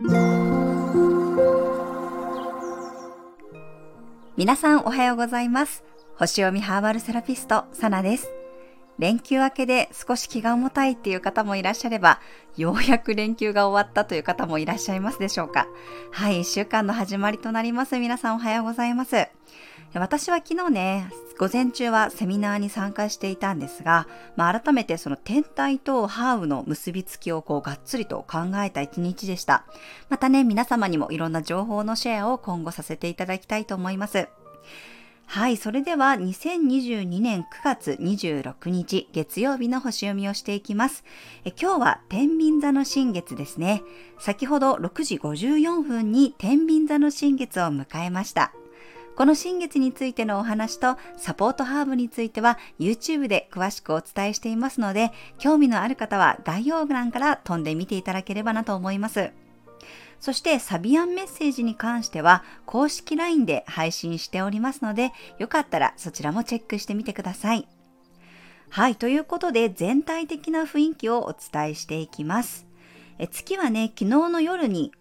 皆さんおはようございます星読みハーバルセラピストサナです連休明けで少し気が重たいっていう方もいらっしゃれば、ようやく連休が終わったという方もいらっしゃいますでしょうか。はい、一週間の始まりとなります。皆さんおはようございます。私は昨日ね、午前中はセミナーに参加していたんですが、まあ、改めてその天体とハーブの結びつきをこうがっつりと考えた一日でした。またね、皆様にもいろんな情報のシェアを今後させていただきたいと思います。はい、それでは2022年9月26日月曜日の星読みをしていきます。え今日は天秤座の新月ですね。先ほど6時54分に天秤座の新月を迎えました。この新月についてのお話とサポートハーブについては YouTube で詳しくお伝えしていますので、興味のある方は概要欄から飛んでみていただければなと思います。そしてサビアンメッセージに関しては公式 LINE で配信しておりますので、よかったらそちらもチェックしてみてください。はい、ということで全体的な雰囲気をお伝えしていきます。え月はね、昨日の夜に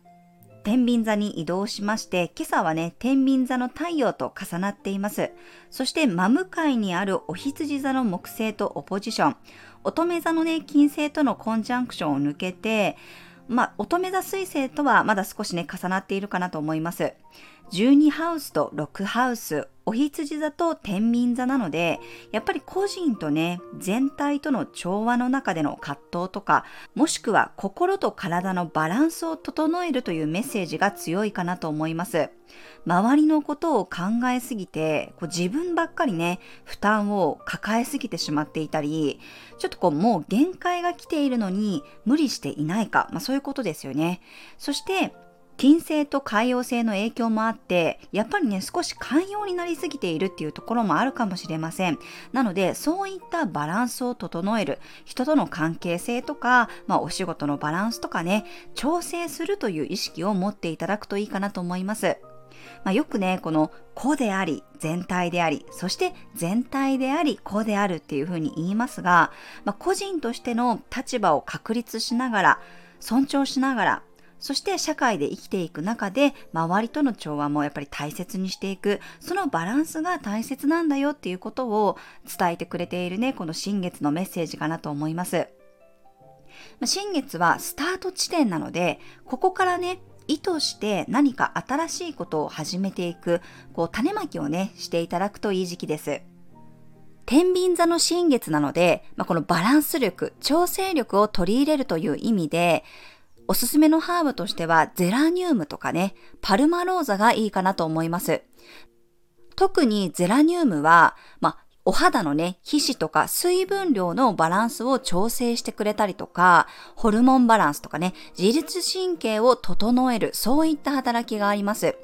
天秤座に移動しまして、今朝はね、天秤座の太陽と重なっています。そして真向かいにあるお羊座の木星とオポジション、乙女座のね、金星とのコンジャンクションを抜けて、まあ、乙女座水星とはまだ少しね、重なっているかなと思います。12ハウスと6ハウス、お羊座と天秤座なので、やっぱり個人とね、全体との調和の中での葛藤とか、もしくは心と体のバランスを整えるというメッセージが強いかなと思います。周りのことを考えすぎて、こう自分ばっかりね、負担を抱えすぎてしまっていたり、ちょっとこうもう限界が来ているのに無理していないか、まあそういうことですよね。そして、金星と海洋星の影響もあって、やっぱりね、少し寛容になりすぎているっていうところもあるかもしれません。なので、そういったバランスを整える、人との関係性とか、まあ、お仕事のバランスとかね、調整するという意識を持っていただくといいかなと思います。まあ、よくね、この個であり、全体であり、そして全体であり、個であるっていうふうに言いますが、まあ、個人としての立場を確立しながら、尊重しながら、そして社会で生きていく中で周りとの調和もやっぱり大切にしていく。そのバランスが大切なんだよっていうことを伝えてくれているねこの新月のメッセージかなと思います。新月はスタート地点なのでここからね意図して何か新しいことを始めていくこう種まきをねしていただくといい時期です。天秤座の新月なので、まあ、このバランス力、調整力を取り入れるという意味で、おすすめのハーブとしてはゼラニウムとかね、パルマローザがいいかなと思います。特にゼラニウムは、まあ、お肌のね、皮脂とか水分量のバランスを調整してくれたりとか、ホルモンバランスとかね、自律神経を整える、そういった働きがあります。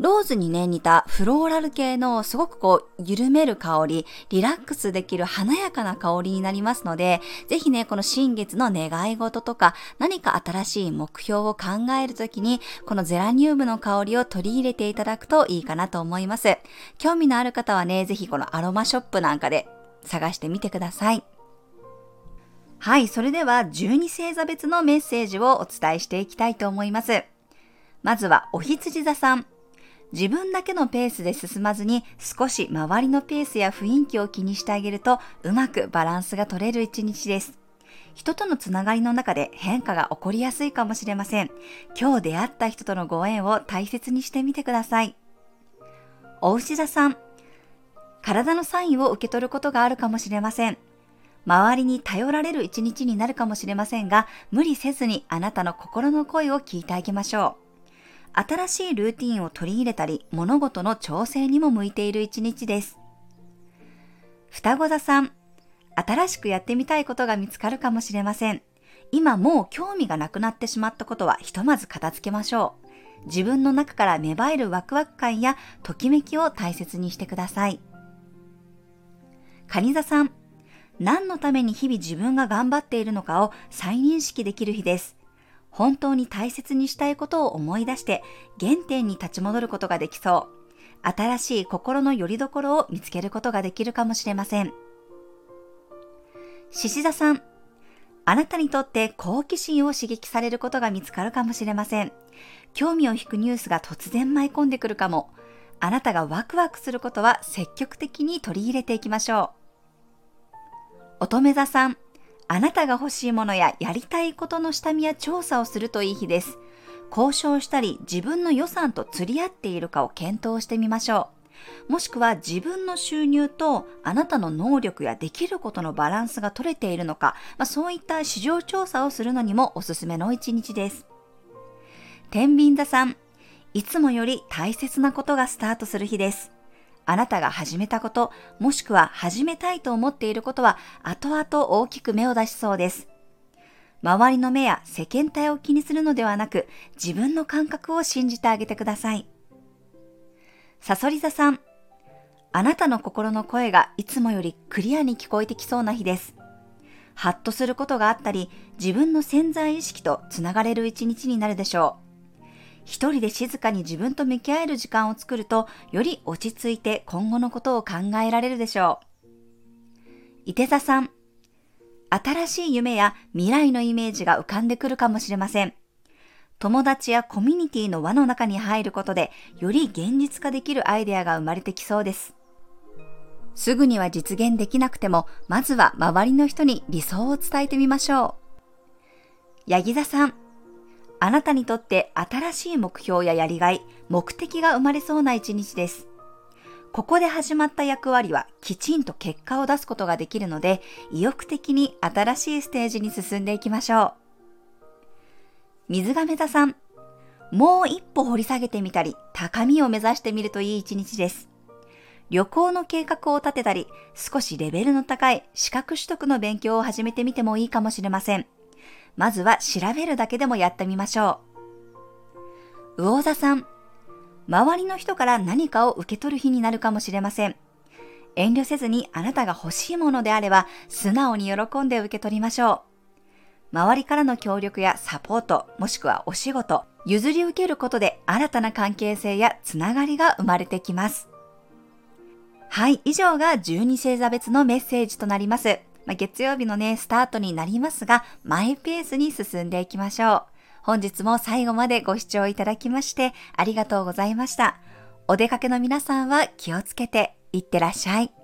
ローズにね、似たフローラル系のすごくこう、緩める香り、リラックスできる華やかな香りになりますので、ぜひね、この新月の願い事とか、何か新しい目標を考えるときに、このゼラニウムの香りを取り入れていただくといいかなと思います。興味のある方はね、ぜひこのアロマショップなんかで探してみてください。はい、それでは12星座別のメッセージをお伝えしていきたいと思います。まずは、お羊座さん。自分だけのペースで進まずに少し周りのペースや雰囲気を気にしてあげるとうまくバランスが取れる一日です。人とのつながりの中で変化が起こりやすいかもしれません。今日出会った人とのご縁を大切にしてみてください。お牛座さん、体のサインを受け取ることがあるかもしれません。周りに頼られる一日になるかもしれませんが、無理せずにあなたの心の声を聞いてあげましょう。新しいルーティンを取り入れたり、物事の調整にも向いている一日です。双子座さん、新しくやってみたいことが見つかるかもしれません。今もう興味がなくなってしまったことはひとまず片付けましょう。自分の中から芽生えるワクワク感やときめきを大切にしてください。蟹座さん、何のために日々自分が頑張っているのかを再認識できる日です。本当に大切にしたいことを思い出して原点に立ち戻ることができそう。新しい心の拠り所を見つけることができるかもしれません。獅子座さん、あなたにとって好奇心を刺激されることが見つかるかもしれません。興味を引くニュースが突然舞い込んでくるかも。あなたがワクワクすることは積極的に取り入れていきましょう。乙女座さん、あなたが欲しいものややりたいことの下見や調査をするといい日です。交渉したり自分の予算と釣り合っているかを検討してみましょう。もしくは自分の収入とあなたの能力やできることのバランスが取れているのか、まあ、そういった市場調査をするのにもおすすめの一日です。天秤座さん、いつもより大切なことがスタートする日です。あなたが始めたこと、もしくは始めたいと思っていることは後々大きく芽を出しそうです。周りの目や世間体を気にするのではなく、自分の感覚を信じてあげてください。サソリ座さん、あなたの心の声がいつもよりクリアに聞こえてきそうな日です。ハッとすることがあったり、自分の潜在意識とつながれる一日になるでしょう。一人で静かに自分と向き合える時間を作ると、より落ち着いて今後のことを考えられるでしょう。伊手座さん、新しい夢や未来のイメージが浮かんでくるかもしれません。友達やコミュニティの輪の中に入ることで、より現実化できるアイデアが生まれてきそうです。すぐには実現できなくても、まずは周りの人に理想を伝えてみましょう。ヤギ座さん、あなたにとって新しい目標ややりがい、目的が生まれそうな一日です。ここで始まった役割はきちんと結果を出すことができるので、意欲的に新しいステージに進んでいきましょう。水亀座さん、もう一歩掘り下げてみたり、高みを目指してみるといい一日です。旅行の計画を立てたり、少しレベルの高い資格取得の勉強を始めてみてもいいかもしれません。まずは調べるだけでもやってみましょう。魚座さん、周りの人から何かを受け取る日になるかもしれません。遠慮せずにあなたが欲しいものであれば素直に喜んで受け取りましょう。周りからの協力やサポート、もしくはお仕事、譲り受けることで新たな関係性やつながりが生まれてきます。はい、以上が12星座別のメッセージとなります。まあ、月曜日のね、スタートになりますが、マイペースに進んでいきましょう。本日も最後までご視聴いただきましてありがとうございました。お出かけの皆さんは気をつけていってらっしゃい。